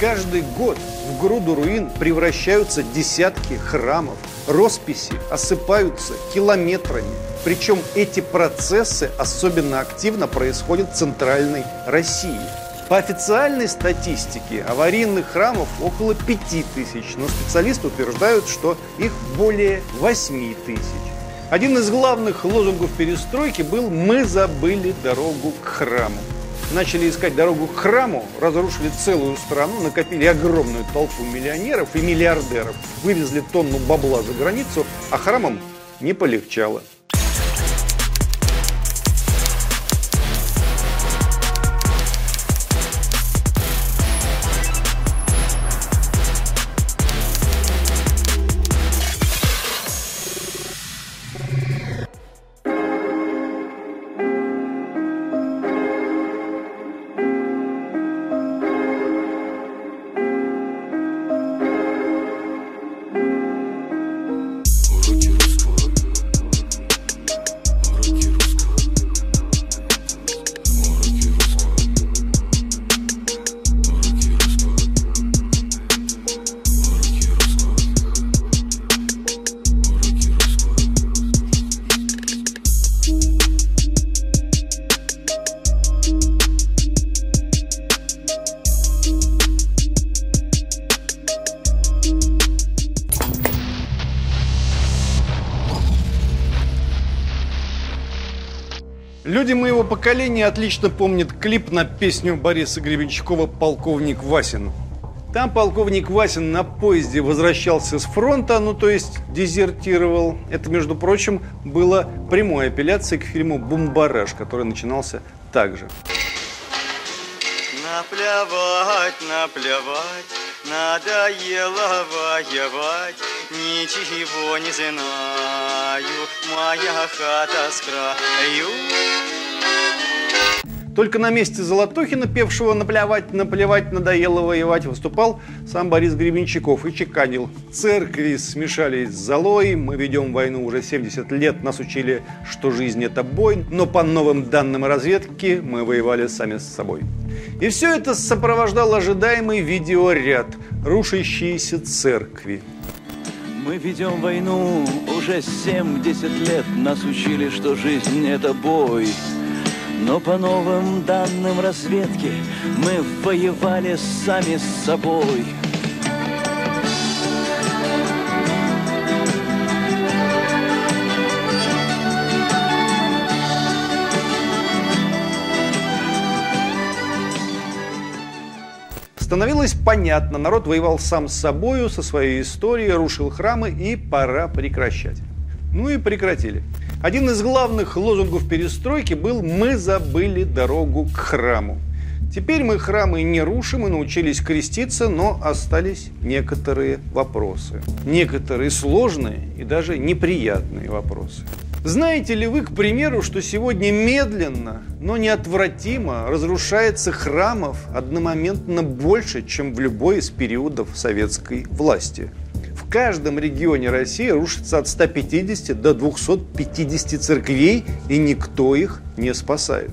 Каждый год в груду руин превращаются десятки храмов. Росписи осыпаются километрами. Причем эти процессы особенно активно происходят в Центральной России. По официальной статистике аварийных храмов около 5 тысяч, но специалисты утверждают, что их более 8 тысяч. Один из главных лозунгов перестройки был «Мы забыли дорогу к храму». Начали искать дорогу к храму, разрушили целую страну, накопили огромную толпу миллионеров и миллиардеров, вывезли тонну бабла за границу, а храмам не полегчало. Люди моего поколения отлично помнят клип на песню Бориса Гребенщикова «Полковник Васин». Там полковник Васин на поезде возвращался с фронта, ну то есть дезертировал. Это, между прочим, было прямой апелляцией к фильму «Бумбараж», который начинался так же. Наплевать, наплевать, надоело воевать, ничего не знаю, моя хата с краю. Только на месте Золотухина, певшего «Наплевать, наплевать, надоело воевать», выступал сам Борис Гребенщиков и чеканил. Церкви смешались с золой, мы ведем войну уже 70 лет, нас учили, что жизнь – это бой, но по новым данным разведки мы воевали сами с собой. И все это сопровождал ожидаемый видеоряд «Рушащиеся церкви». Мы ведем войну уже 70 лет, нас учили, что жизнь – это бой. Но по новым данным разведки мы воевали сами с собой. Становилось понятно, народ воевал сам с собою, со своей историей, рушил храмы и пора прекращать. Ну и прекратили. Один из главных лозунгов перестройки был «Мы забыли дорогу к храму». Теперь мы храмы не рушим и научились креститься, но остались некоторые вопросы. Некоторые сложные и даже неприятные вопросы. Знаете ли вы, к примеру, что сегодня медленно, но неотвратимо разрушается храмов одномоментно больше, чем в любой из периодов советской власти? В каждом регионе России рушится от 150 до 250 церквей, и никто их не спасает.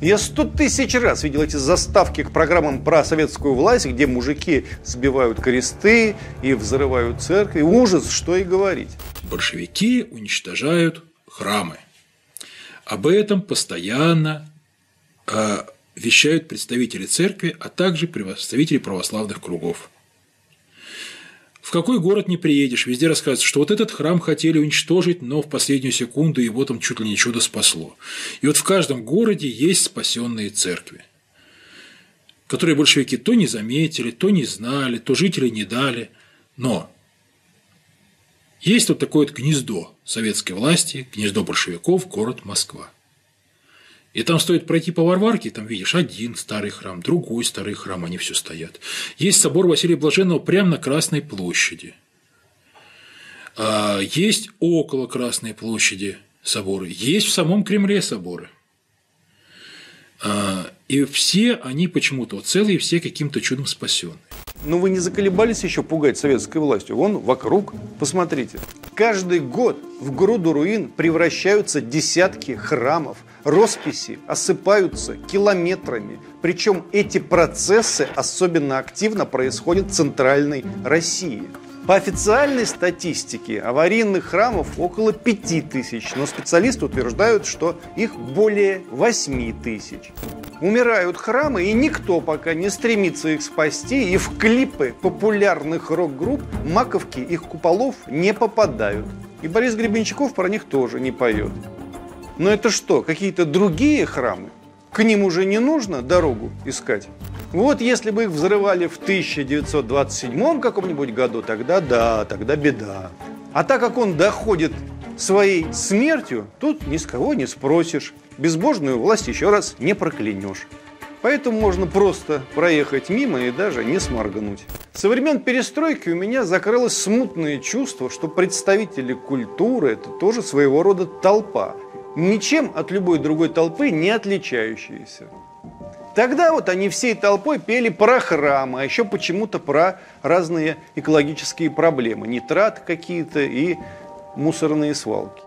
Я сто тысяч раз видел эти заставки к программам про советскую власть, где мужики сбивают кресты и взрывают церкви. Ужас, что и говорить. Большевики уничтожают храмы. Об этом постоянно э, вещают представители церкви, а также представители православных кругов. В какой город не приедешь, везде рассказывается, что вот этот храм хотели уничтожить, но в последнюю секунду его там чуть ли не чудо спасло. И вот в каждом городе есть спасенные церкви, которые большевики то не заметили, то не знали, то жители не дали. Но есть вот такое вот гнездо советской власти, гнездо большевиков, город Москва. И там стоит пройти по Варварке, там видишь один старый храм, другой старый храм, они все стоят. Есть собор Василия Блаженного прямо на Красной площади. А, есть около Красной площади соборы, есть в самом Кремле соборы. А, и все они почему-то целые, все каким-то чудом спасены. Но вы не заколебались еще пугать советской властью? Вон вокруг, посмотрите. Каждый год в груду руин превращаются десятки храмов – росписи осыпаются километрами. Причем эти процессы особенно активно происходят в Центральной России. По официальной статистике аварийных храмов около 5 тысяч, но специалисты утверждают, что их более 8 тысяч. Умирают храмы, и никто пока не стремится их спасти, и в клипы популярных рок-групп маковки их куполов не попадают. И Борис Гребенщиков про них тоже не поет. Но это что, какие-то другие храмы? К ним уже не нужно дорогу искать? Вот если бы их взрывали в 1927 каком-нибудь году, тогда да, тогда беда. А так как он доходит своей смертью, тут ни с кого не спросишь. Безбожную власть еще раз не проклянешь. Поэтому можно просто проехать мимо и даже не сморгнуть. Со времен перестройки у меня закрылось смутное чувство, что представители культуры – это тоже своего рода толпа, ничем от любой другой толпы не отличающаяся. Тогда вот они всей толпой пели про храмы, а еще почему-то про разные экологические проблемы, нитрат какие-то и мусорные свалки.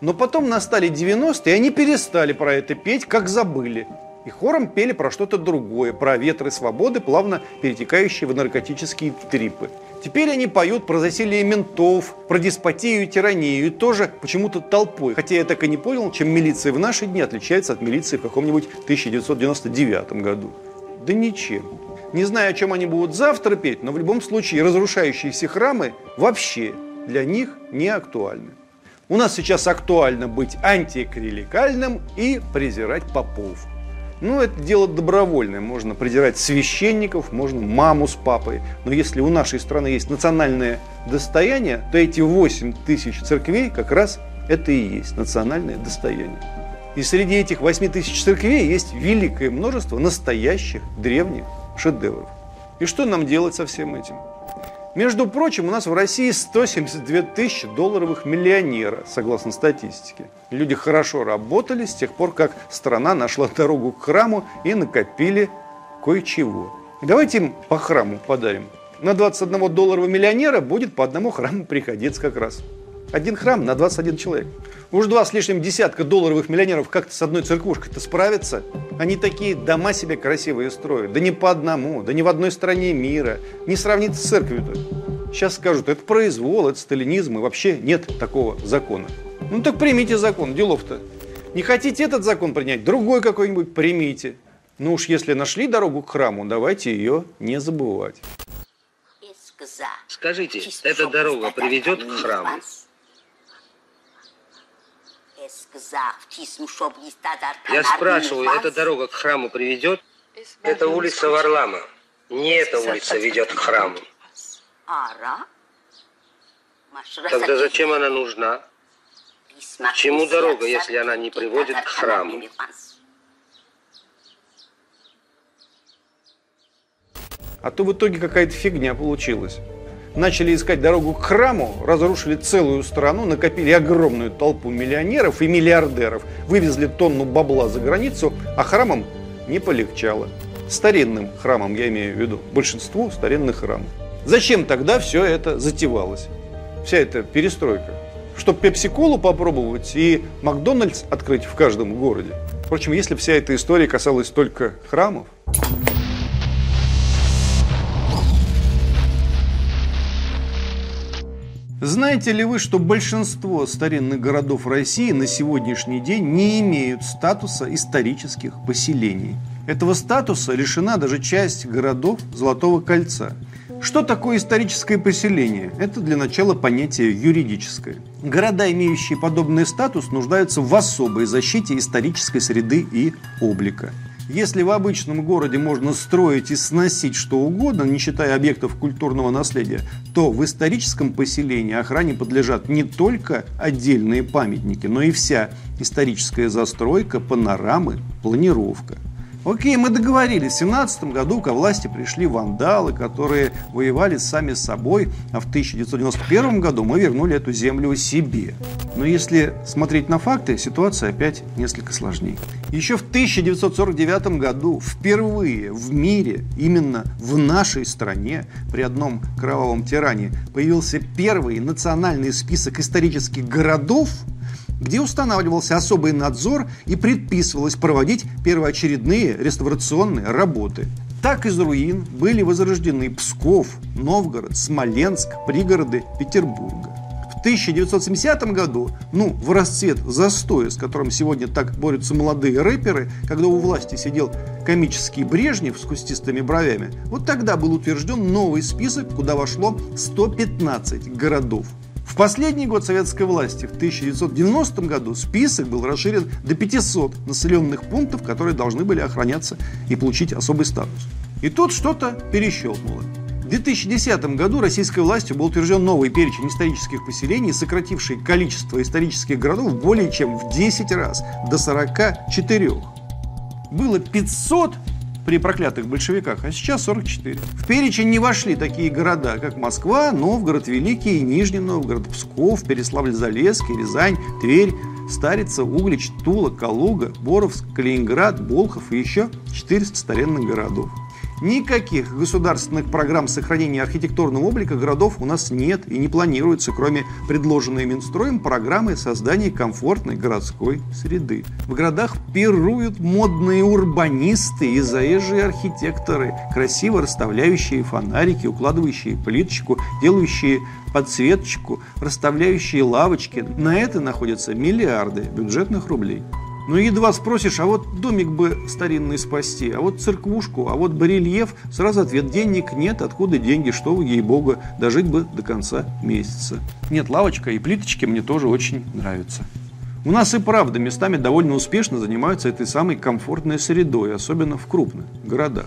Но потом настали 90-е, и они перестали про это петь, как забыли. И хором пели про что-то другое, про ветры свободы, плавно перетекающие в наркотические трипы. Теперь они поют про засилие ментов, про деспотию и тиранию, и тоже почему-то толпой. Хотя я так и не понял, чем милиция в наши дни отличается от милиции в каком-нибудь 1999 году. Да ничем. Не знаю, о чем они будут завтра петь, но в любом случае разрушающиеся храмы вообще для них не актуальны. У нас сейчас актуально быть антиклерикальным и презирать попов. Ну, это дело добровольное. Можно придирать священников, можно маму с папой. Но если у нашей страны есть национальное достояние, то эти 8 тысяч церквей как раз это и есть национальное достояние. И среди этих 8 тысяч церквей есть великое множество настоящих древних шедевров. И что нам делать со всем этим? Между прочим, у нас в России 172 тысячи долларовых миллионера, согласно статистике. Люди хорошо работали с тех пор, как страна нашла дорогу к храму и накопили кое-чего. Давайте им по храму подарим. На 21 долларового миллионера будет по одному храму приходиться как раз. Один храм на 21 человек. Уж два с лишним десятка долларовых миллионеров как-то с одной церквушкой-то справятся. Они такие дома себе красивые строят. Да не по одному, да не в одной стране мира. Не сравнится с церковью-то. Сейчас скажут, это произвол, это сталинизм, и вообще нет такого закона. Ну так примите закон, делов-то. Не хотите этот закон принять, другой какой-нибудь примите. Ну уж если нашли дорогу к храму, давайте ее не забывать. Скажите, эта дорога приведет к храму? Я спрашиваю, эта дорога к храму приведет? Это улица Варлама. Не эта улица ведет к храму. Тогда зачем она нужна? К чему дорога, если она не приводит к храму? А то в итоге какая-то фигня получилась начали искать дорогу к храму, разрушили целую страну, накопили огромную толпу миллионеров и миллиардеров, вывезли тонну бабла за границу, а храмам не полегчало. Старинным храмам, я имею в виду, большинству старинных храмов. Зачем тогда все это затевалось? Вся эта перестройка. Чтобы пепси-колу попробовать и Макдональдс открыть в каждом городе. Впрочем, если вся эта история касалась только храмов, Знаете ли вы, что большинство старинных городов России на сегодняшний день не имеют статуса исторических поселений? Этого статуса лишена даже часть городов Золотого кольца. Что такое историческое поселение? Это для начала понятие юридическое. Города, имеющие подобный статус, нуждаются в особой защите исторической среды и облика. Если в обычном городе можно строить и сносить что угодно, не считая объектов культурного наследия, то в историческом поселении охране подлежат не только отдельные памятники, но и вся историческая застройка, панорамы, планировка. Окей, мы договорились. В 17 году ко власти пришли вандалы, которые воевали сами с собой, а в 1991 году мы вернули эту землю себе. Но если смотреть на факты, ситуация опять несколько сложнее. Еще в 1949 году впервые в мире, именно в нашей стране, при одном кровавом тиране, появился первый национальный список исторических городов, где устанавливался особый надзор и предписывалось проводить первоочередные реставрационные работы. Так из руин были возрождены Псков, Новгород, Смоленск, пригороды Петербурга. В 1970 году, ну, в расцвет застоя, с которым сегодня так борются молодые рэперы, когда у власти сидел комический Брежнев с кустистыми бровями, вот тогда был утвержден новый список, куда вошло 115 городов. В последний год советской власти, в 1990 году, список был расширен до 500 населенных пунктов, которые должны были охраняться и получить особый статус. И тут что-то перещелкнуло. В 2010 году российской властью был утвержден новый перечень исторических поселений, сокративший количество исторических городов более чем в 10 раз, до 44. Было 500 при проклятых большевиках, а сейчас 44. В перечень не вошли такие города, как Москва, Новгород, Великий, Нижний Новгород, Псков, Переславль-Залесский, Рязань, Тверь, Старица, Углич, Тула, Калуга, Боровск, Калининград, Болхов и еще 400 старинных городов. Никаких государственных программ сохранения архитектурного облика городов у нас нет и не планируется, кроме предложенной Минстроем программы создания комфортной городской среды. В городах пируют модные урбанисты и заезжие архитекторы, красиво расставляющие фонарики, укладывающие плиточку, делающие подсветочку, расставляющие лавочки. На это находятся миллиарды бюджетных рублей. Ну, едва спросишь, а вот домик бы старинный спасти, а вот церквушку, а вот барельеф, сразу ответ, денег нет, откуда деньги, что вы, ей-богу, дожить бы до конца месяца. Нет, лавочка и плиточки мне тоже очень нравятся. У нас и правда местами довольно успешно занимаются этой самой комфортной средой, особенно в крупных городах.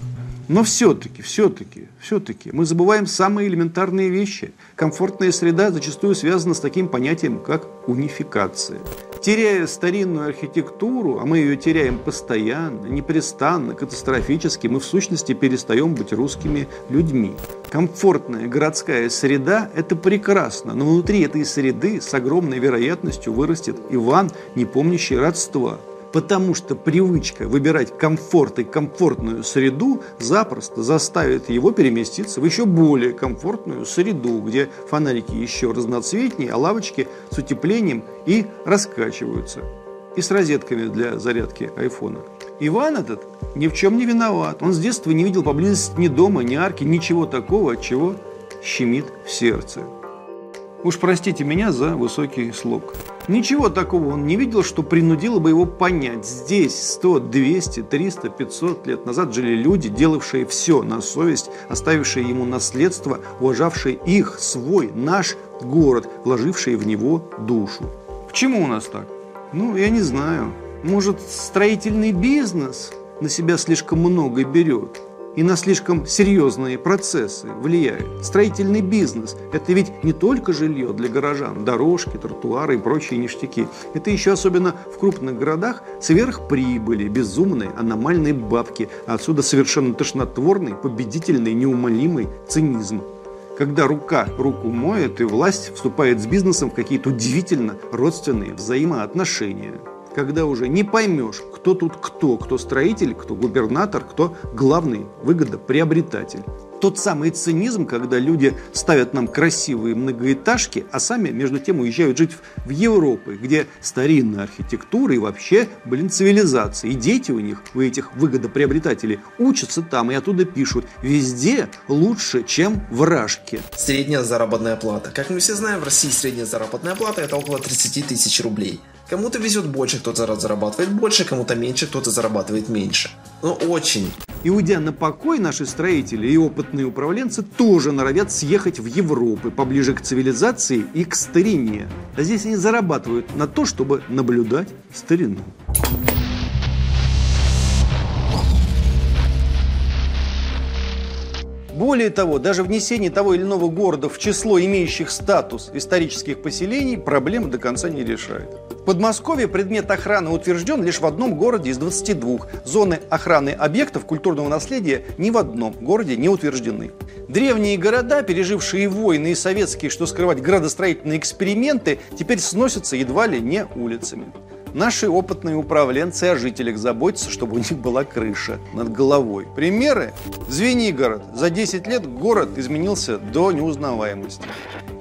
Но все-таки, все-таки, все-таки мы забываем самые элементарные вещи. Комфортная среда зачастую связана с таким понятием, как унификация. Теряя старинную архитектуру, а мы ее теряем постоянно, непрестанно, катастрофически, мы в сущности перестаем быть русскими людьми. Комфортная городская среда – это прекрасно, но внутри этой среды с огромной вероятностью вырастет Иван, не помнящий родства – Потому что привычка выбирать комфорт и комфортную среду запросто заставит его переместиться в еще более комфортную среду, где фонарики еще разноцветнее, а лавочки с утеплением и раскачиваются. И с розетками для зарядки айфона. Иван этот ни в чем не виноват. Он с детства не видел поблизости ни дома, ни арки, ничего такого, от чего щемит в сердце. Уж простите меня за высокий слог. Ничего такого он не видел, что принудило бы его понять. Здесь 100, 200, 300, 500 лет назад жили люди, делавшие все на совесть, оставившие ему наследство, уважавшие их, свой, наш город, вложившие в него душу. Почему у нас так? Ну, я не знаю. Может, строительный бизнес на себя слишком много берет? И на слишком серьезные процессы влияет. Строительный бизнес – это ведь не только жилье для горожан, дорожки, тротуары и прочие ништяки. Это еще особенно в крупных городах сверхприбыли, безумные, аномальные бабки, а отсюда совершенно тошнотворный, победительный, неумолимый цинизм когда рука руку моет и власть вступает с бизнесом в какие-то удивительно родственные взаимоотношения когда уже не поймешь, кто тут кто, кто строитель, кто губернатор, кто главный выгодоприобретатель. Тот самый цинизм, когда люди ставят нам красивые многоэтажки, а сами между тем уезжают жить в Европу, где старинная архитектура и вообще, блин, цивилизация. И дети у них, у этих выгодоприобретателей, учатся там и оттуда пишут. Везде лучше, чем в Рашке. Средняя заработная плата. Как мы все знаем, в России средняя заработная плата это около 30 тысяч рублей. Кому-то везет больше, кто-то зарабатывает больше, кому-то меньше, кто-то зарабатывает меньше. Но очень. И уйдя на покой, наши строители и опытные управленцы тоже норовят съехать в Европу, поближе к цивилизации и к старине. А здесь они зарабатывают на то, чтобы наблюдать старину. Более того, даже внесение того или иного города в число имеющих статус исторических поселений проблемы до конца не решает. В Подмосковье предмет охраны утвержден лишь в одном городе из 22. Зоны охраны объектов культурного наследия ни в одном городе не утверждены. Древние города, пережившие войны и советские, что скрывать градостроительные эксперименты, теперь сносятся едва ли не улицами. Наши опытные управленцы о жителях заботятся, чтобы у них была крыша над головой. Примеры? Звенигород. За 10 лет город изменился до неузнаваемости.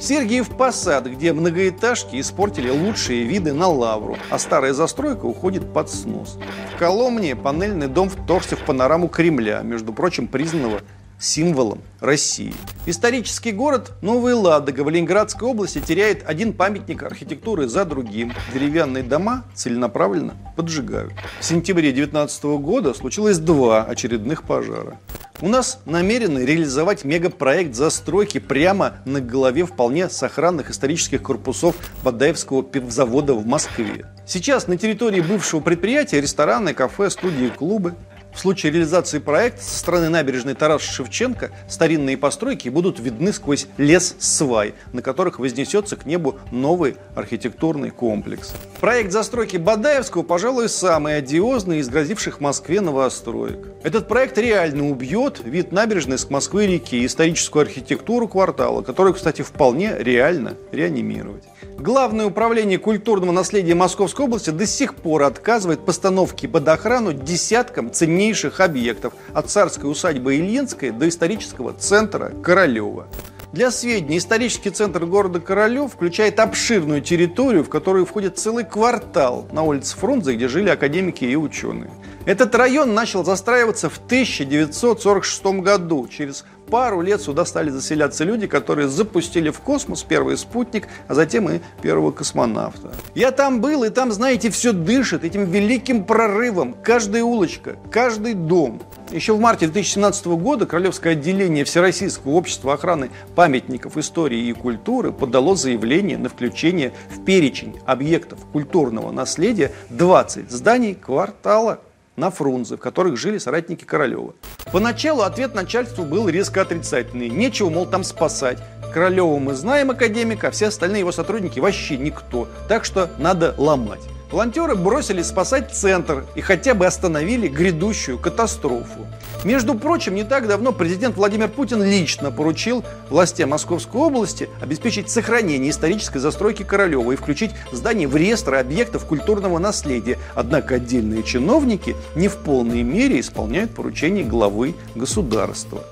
Сергиев Посад, где многоэтажки испортили лучшие виды на лавру, а старая застройка уходит под снос. В Коломне панельный дом вторгся в панораму Кремля, между прочим, признанного символом России. Исторический город Новая Ладога в Ленинградской области теряет один памятник архитектуры за другим. Деревянные дома целенаправленно поджигают. В сентябре 2019 года случилось два очередных пожара. У нас намерены реализовать мегапроект застройки прямо на голове вполне сохранных исторических корпусов Бадаевского пивзавода в Москве. Сейчас на территории бывшего предприятия рестораны, кафе, студии, клубы. В случае реализации проекта со стороны набережной Тараса Шевченко старинные постройки будут видны сквозь лес свай, на которых вознесется к небу новый архитектурный комплекс. Проект застройки Бадаевского, пожалуй, самый одиозный из грозивших Москве новостроек. Этот проект реально убьет вид набережной с Москвы-реки и историческую архитектуру квартала, которую, кстати, вполне реально реанимировать. Главное управление культурного наследия Московской области до сих пор отказывает постановке под охрану десяткам ценнейших объектов от царской усадьбы Ильинской до исторического центра Королева. Для сведения, исторический центр города Королев включает обширную территорию, в которую входит целый квартал на улице Фрунзе, где жили академики и ученые. Этот район начал застраиваться в 1946 году. Через пару лет сюда стали заселяться люди, которые запустили в космос первый спутник, а затем и первого космонавта. Я там был, и там, знаете, все дышит этим великим прорывом. Каждая улочка, каждый дом. Еще в марте 2017 года Королевское отделение Всероссийского общества охраны памятников истории и культуры подало заявление на включение в перечень объектов культурного наследия 20 зданий квартала на Фрунзе, в которых жили соратники Королева. Поначалу ответ начальству был резко отрицательный. Нечего, мол, там спасать. Королева мы знаем академика, а все остальные его сотрудники вообще никто. Так что надо ломать. Волонтеры бросились спасать центр и хотя бы остановили грядущую катастрофу. Между прочим, не так давно президент Владимир Путин лично поручил властям Московской области обеспечить сохранение исторической застройки Королева и включить здание в реестр объектов культурного наследия. Однако отдельные чиновники не в полной мере исполняют поручения главы государства.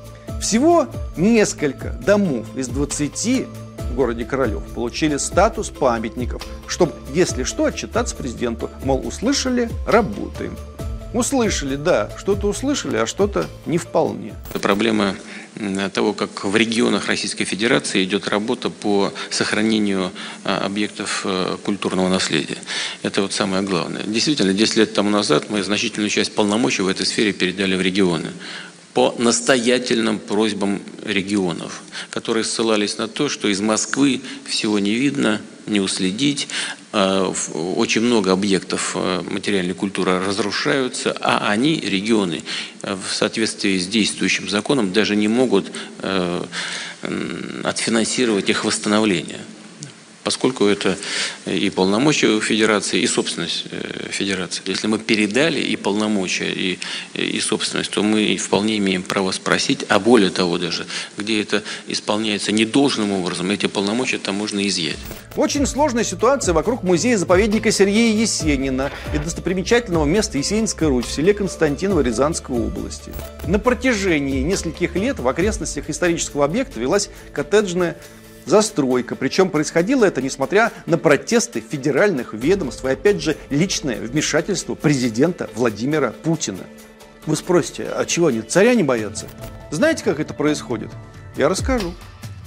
Всего несколько домов из 20 в городе Королев получили статус памятников, чтобы, если что, отчитаться президенту. Мол, услышали, работаем. Услышали, да, что-то услышали, а что-то не вполне. Проблема того, как в регионах Российской Федерации идет работа по сохранению а, объектов э, культурного наследия. Это вот самое главное. Действительно, 10 лет тому назад мы значительную часть полномочий в этой сфере передали в регионы по настоятельным просьбам регионов, которые ссылались на то, что из Москвы всего не видно, не уследить, а, очень много объектов э, материальной культуры разрушаются, а они, регионы, э, в соответствии с действующим законом даже не могут отфинансировать их восстановление поскольку это и полномочия федерации, и собственность э, федерации. Если мы передали и полномочия, и, и собственность, то мы вполне имеем право спросить, а более того даже, где это исполняется недолжным образом, эти полномочия там можно изъять. Очень сложная ситуация вокруг музея-заповедника Сергея Есенина и достопримечательного места Есенинская Русь в селе Константиново Рязанской области. На протяжении нескольких лет в окрестностях исторического объекта велась коттеджная застройка. Причем происходило это несмотря на протесты федеральных ведомств и опять же личное вмешательство президента Владимира Путина. Вы спросите, а чего они, царя не боятся? Знаете, как это происходит? Я расскажу.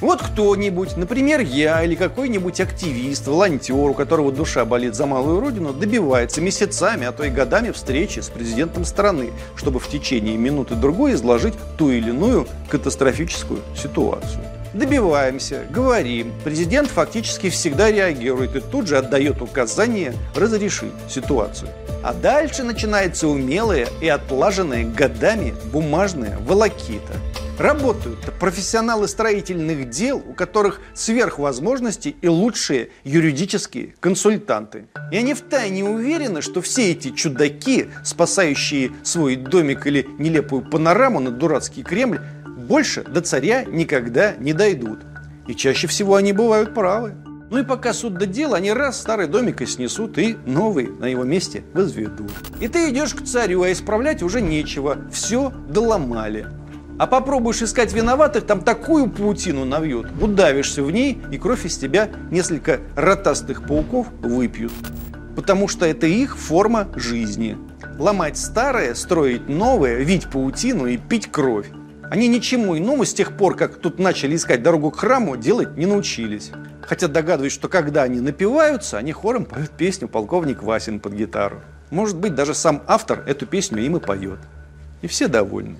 Вот кто-нибудь, например, я или какой-нибудь активист, волонтер, у которого душа болит за малую родину, добивается месяцами, а то и годами встречи с президентом страны, чтобы в течение минуты другой изложить ту или иную катастрофическую ситуацию. Добиваемся, говорим. Президент фактически всегда реагирует и тут же отдает указание разрешить ситуацию. А дальше начинается умелая и отлаженная годами бумажная волокита. Работают профессионалы строительных дел, у которых сверхвозможности и лучшие юридические консультанты. И они втайне уверены, что все эти чудаки, спасающие свой домик или нелепую панораму на дурацкий Кремль, больше до царя никогда не дойдут. И чаще всего они бывают правы. Ну и пока суд до дела, они раз старый домик и снесут, и новый на его месте возведут. И ты идешь к царю, а исправлять уже нечего. Все доломали. А попробуешь искать виноватых, там такую паутину навьют. Удавишься в ней, и кровь из тебя несколько ротастых пауков выпьют. Потому что это их форма жизни. Ломать старое, строить новое, вить паутину и пить кровь. Они ничему иному с тех пор, как тут начали искать дорогу к храму, делать не научились. Хотя догадываюсь, что когда они напиваются, они хором поют песню «Полковник Васин» под гитару. Может быть, даже сам автор эту песню им и поет. И все довольны.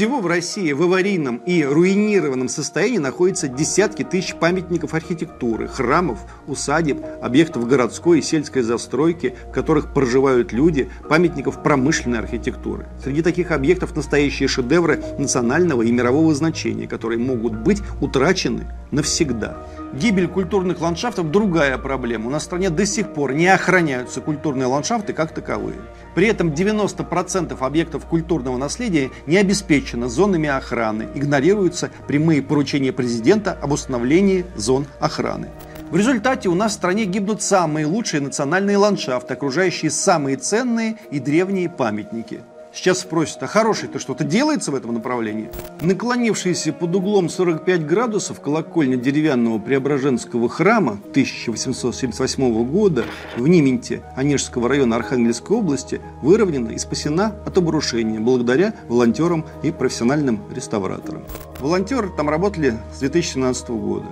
Всего в России в аварийном и руинированном состоянии находятся десятки тысяч памятников архитектуры, храмов, усадеб, объектов городской и сельской застройки, в которых проживают люди, памятников промышленной архитектуры. Среди таких объектов настоящие шедевры национального и мирового значения, которые могут быть утрачены навсегда. Гибель культурных ландшафтов – другая проблема. У нас в стране до сих пор не охраняются культурные ландшафты как таковые. При этом 90% объектов культурного наследия не обеспечено зонами охраны, игнорируются прямые поручения президента об установлении зон охраны. В результате у нас в стране гибнут самые лучшие национальные ландшафты, окружающие самые ценные и древние памятники – Сейчас спросят, а хороший-то что-то делается в этом направлении? Наклонившийся под углом 45 градусов колокольня деревянного Преображенского храма 1878 года в Нименте Онежского района Архангельской области выровнена и спасена от обрушения благодаря волонтерам и профессиональным реставраторам. Волонтеры там работали с 2017 года.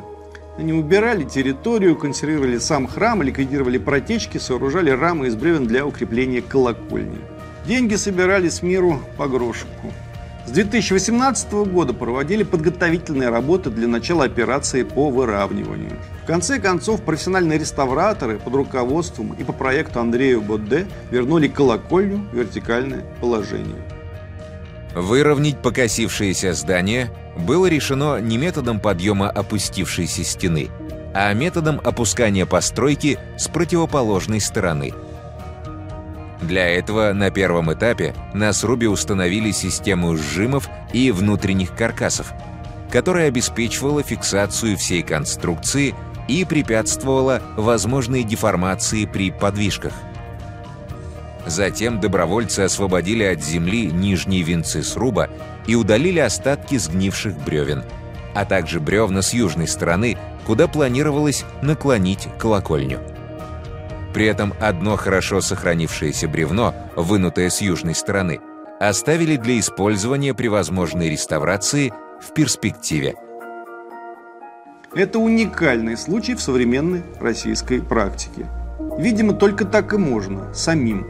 Они убирали территорию, консервировали сам храм, ликвидировали протечки, сооружали рамы из бревен для укрепления колокольни. Деньги собирали с миру по грошику. С 2018 года проводили подготовительные работы для начала операции по выравниванию. В конце концов, профессиональные реставраторы под руководством и по проекту Андрея Бодде вернули колокольню в вертикальное положение. Выровнять покосившееся здание было решено не методом подъема опустившейся стены, а методом опускания постройки с противоположной стороны – для этого на первом этапе на срубе установили систему сжимов и внутренних каркасов, которая обеспечивала фиксацию всей конструкции и препятствовала возможной деформации при подвижках. Затем добровольцы освободили от земли нижние венцы сруба и удалили остатки сгнивших бревен, а также бревна с южной стороны, куда планировалось наклонить колокольню. При этом одно хорошо сохранившееся бревно, вынутое с южной стороны, оставили для использования при возможной реставрации в перспективе. Это уникальный случай в современной российской практике. Видимо, только так и можно, самим.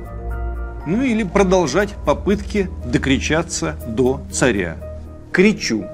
Ну или продолжать попытки докричаться до царя. Кричу.